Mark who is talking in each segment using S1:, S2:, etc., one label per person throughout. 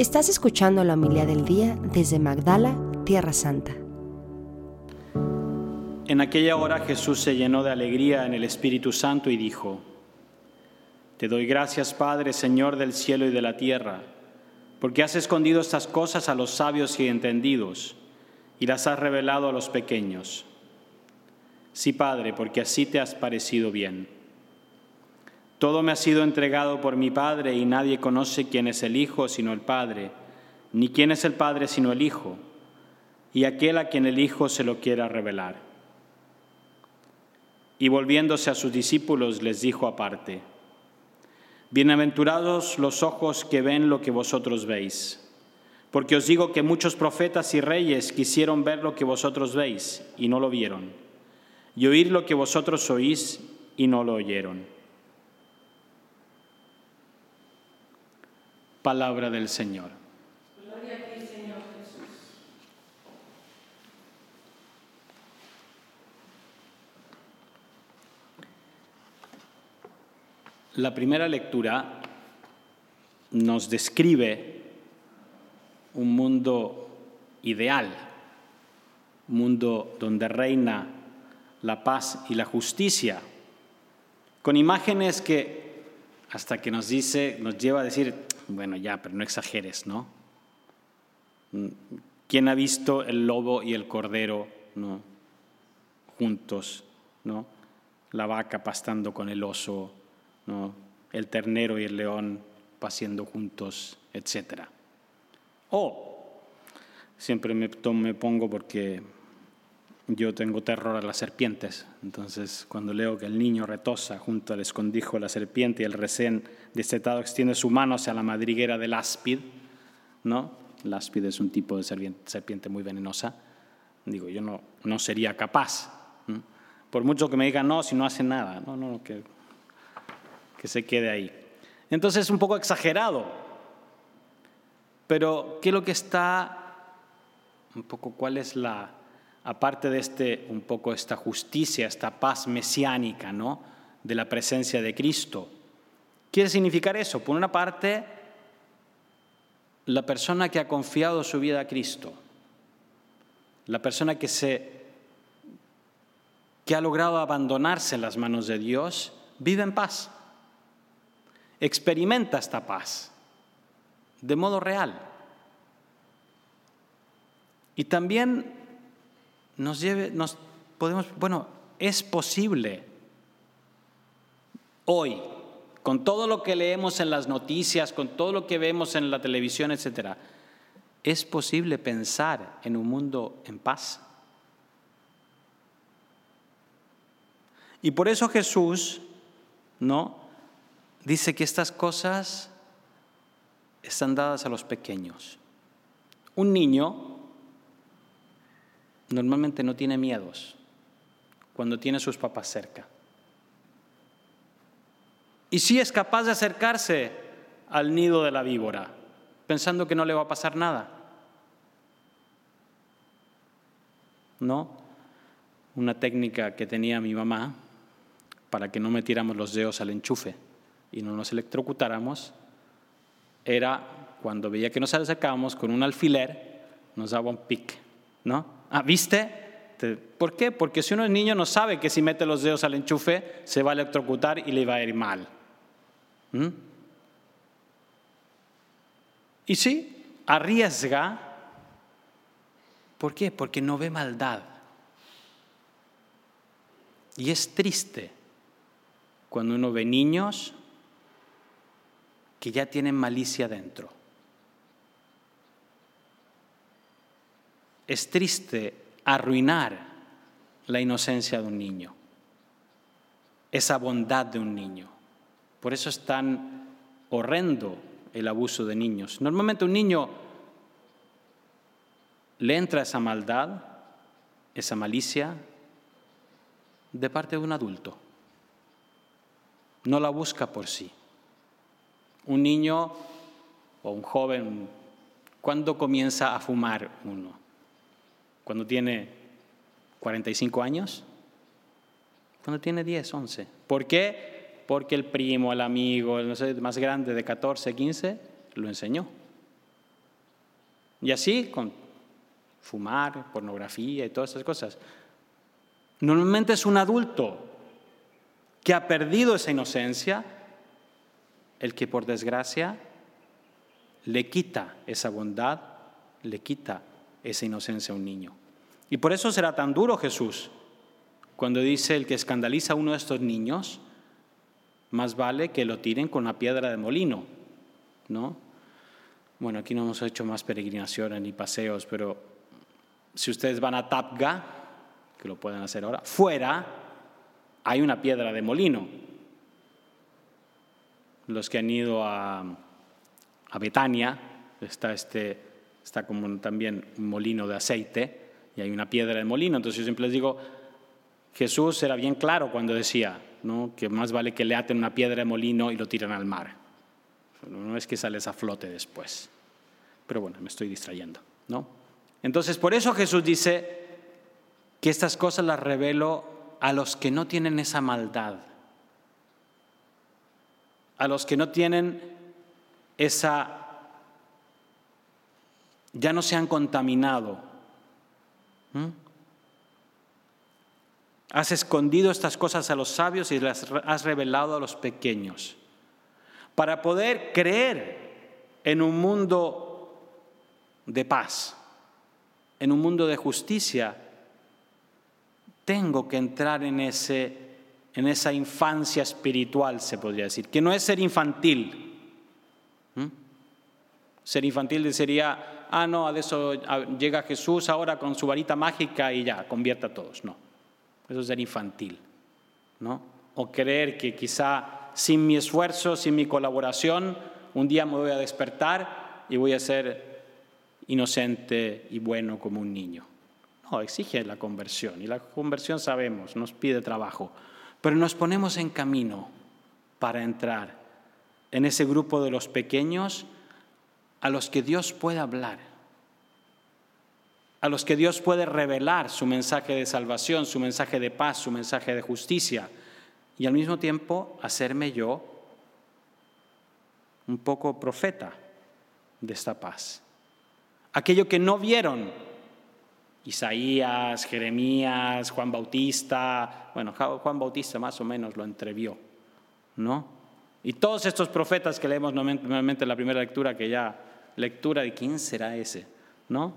S1: Estás escuchando la humildad del día desde Magdala, Tierra Santa.
S2: En aquella hora Jesús se llenó de alegría en el Espíritu Santo y dijo, Te doy gracias, Padre, Señor del cielo y de la tierra, porque has escondido estas cosas a los sabios y entendidos y las has revelado a los pequeños. Sí, Padre, porque así te has parecido bien. Todo me ha sido entregado por mi Padre y nadie conoce quién es el Hijo sino el Padre, ni quién es el Padre sino el Hijo, y aquel a quien el Hijo se lo quiera revelar. Y volviéndose a sus discípulos les dijo aparte, Bienaventurados los ojos que ven lo que vosotros veis, porque os digo que muchos profetas y reyes quisieron ver lo que vosotros veis y no lo vieron y oír lo que vosotros oís y no lo oyeron. Palabra del Señor. Gloria a ti, Señor Jesús. La primera lectura nos describe un mundo ideal, un mundo donde reina la paz y la justicia, con imágenes que hasta que nos dice, nos lleva a decir, bueno, ya, pero no exageres, ¿no? ¿Quién ha visto el lobo y el cordero, juntos, ¿no? La vaca pastando con el oso, ¿no? El ternero y el león paseando juntos, etcétera. O siempre me, me pongo porque yo tengo terror a las serpientes, entonces cuando leo que el niño retosa junto al escondijo de la serpiente y el recién destetado extiende su mano hacia la madriguera del áspid, ¿no? El áspid es un tipo de serpiente muy venenosa. Digo, yo no, no sería capaz. Por mucho que me digan, no, si no hace nada, no, no, que, que se quede ahí. Entonces es un poco exagerado. Pero, ¿qué es lo que está, un poco, cuál es la, aparte de este, un poco esta justicia, esta paz mesiánica, ¿no? De la presencia de Cristo. Quiere significar eso, por una parte, la persona que ha confiado su vida a Cristo, la persona que se que ha logrado abandonarse en las manos de Dios, vive en paz. Experimenta esta paz de modo real. Y también nos lleve, nos podemos, bueno, es posible hoy, con todo lo que leemos en las noticias, con todo lo que vemos en la televisión, etcétera, es posible pensar en un mundo en paz. Y por eso Jesús, ¿no? Dice que estas cosas están dadas a los pequeños. Un niño normalmente no tiene miedos cuando tiene a sus papás cerca. Y sí es capaz de acercarse al nido de la víbora, pensando que no le va a pasar nada. ¿No? Una técnica que tenía mi mamá para que no metiéramos los dedos al enchufe y no nos electrocutáramos era cuando veía que nos acercábamos con un alfiler, nos daba un pic, ¿no? Ah, ¿viste? ¿Por qué? Porque si uno es niño no sabe que si mete los dedos al enchufe se va a electrocutar y le va a ir mal. ¿Mm? Y sí, arriesga. ¿Por qué? Porque no ve maldad. Y es triste cuando uno ve niños que ya tienen malicia dentro. Es triste arruinar la inocencia de un niño, esa bondad de un niño. Por eso es tan horrendo el abuso de niños. Normalmente un niño le entra esa maldad, esa malicia, de parte de un adulto. No la busca por sí. Un niño o un joven, ¿cuándo comienza a fumar uno? Cuando tiene 45 años, cuando tiene 10, 11. ¿Por qué? Porque el primo, el amigo, el más grande de 14, 15, lo enseñó. Y así con fumar, pornografía y todas esas cosas. Normalmente es un adulto que ha perdido esa inocencia el que por desgracia le quita esa bondad, le quita esa inocencia a un niño. Y por eso será tan duro Jesús cuando dice el que escandaliza a uno de estos niños, más vale que lo tiren con una piedra de molino, ¿no? Bueno, aquí no hemos hecho más peregrinaciones ni paseos, pero si ustedes van a Tapga, que lo pueden hacer ahora, fuera hay una piedra de molino. Los que han ido a, a Betania, está, este, está como también un molino de aceite y hay una piedra de molino. Entonces yo siempre les digo, Jesús era bien claro cuando decía ¿no? que más vale que le aten una piedra de molino y lo tiran al mar. No es que sales a flote después. Pero bueno, me estoy distrayendo. ¿no? Entonces, por eso Jesús dice que estas cosas las revelo a los que no tienen esa maldad, a los que no tienen esa, ya no se han contaminado. Has escondido estas cosas a los sabios y las has revelado a los pequeños. Para poder creer en un mundo de paz, en un mundo de justicia, tengo que entrar en, ese, en esa infancia espiritual, se podría decir, que no es ser infantil. ¿Mm? Ser infantil sería, ah, no, a eso llega Jesús ahora con su varita mágica y ya, convierte a todos. No, eso es ser infantil. ¿no? O creer que quizá sin mi esfuerzo, sin mi colaboración, un día me voy a despertar y voy a ser inocente y bueno como un niño. No, exige la conversión y la conversión sabemos, nos pide trabajo, pero nos ponemos en camino para entrar en ese grupo de los pequeños a los que Dios puede hablar, a los que Dios puede revelar su mensaje de salvación, su mensaje de paz, su mensaje de justicia, y al mismo tiempo hacerme yo un poco profeta de esta paz. Aquello que no vieron Isaías, Jeremías, Juan Bautista, bueno, Juan Bautista más o menos lo entrevió, ¿no? Y todos estos profetas que leemos normalmente en la primera lectura, que ya lectura de quién será ese, ¿no?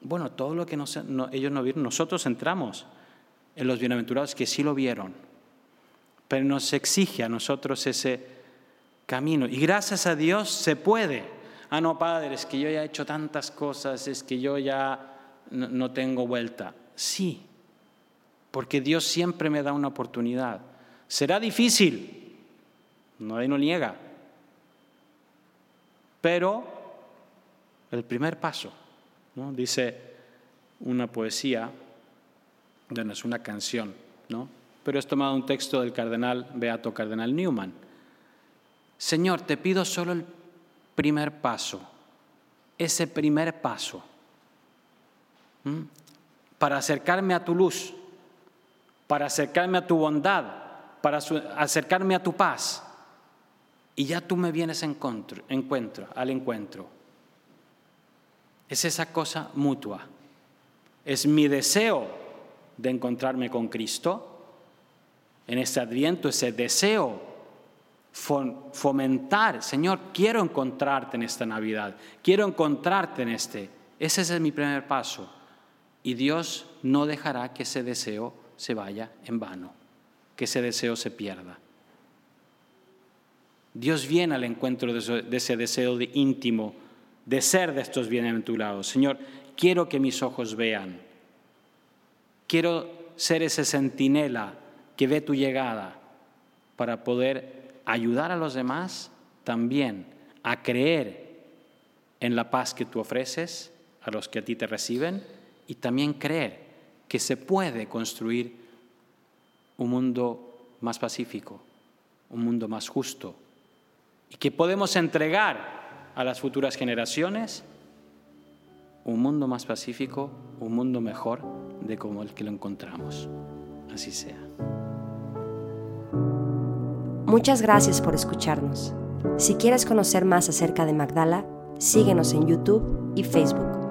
S2: Bueno, todo lo que ellos no vieron, nosotros entramos en los bienaventurados que sí lo vieron, pero nos exige a nosotros ese camino. Y gracias a Dios se puede. Ah, no, Padre, es que yo ya he hecho tantas cosas, es que yo ya no, tengo vuelta. Sí, porque Dios siempre me da una oportunidad. Será difícil, nadie no niega, pero el primer paso, ¿no? dice una poesía, bueno, es una canción, ¿no? pero es tomado un texto del cardenal Beato Cardenal Newman. Señor, te pido solo el primer paso, ese primer paso para acercarme a tu luz, para acercarme a tu bondad, para acercarme a tu paz. Y ya tú me vienes encuentro, encuentro, al encuentro. Es esa cosa mutua. Es mi deseo de encontrarme con Cristo en este adviento, ese deseo fomentar, Señor, quiero encontrarte en esta Navidad, quiero encontrarte en este. Ese es mi primer paso y Dios no dejará que ese deseo se vaya en vano, que ese deseo se pierda. Dios viene al encuentro de ese deseo de íntimo, de ser de estos bienaventurados. Señor, quiero que mis ojos vean. Quiero ser ese centinela que ve tu llegada para poder ayudar a los demás también a creer en la paz que tú ofreces a los que a ti te reciben y también creer que se puede construir un mundo más pacífico, un mundo más justo y que podemos entregar a las futuras generaciones un mundo más pacífico, un mundo mejor de como el que lo encontramos. Así sea.
S1: Muchas gracias por escucharnos. Si quieres conocer más acerca de Magdala, síguenos en YouTube y Facebook.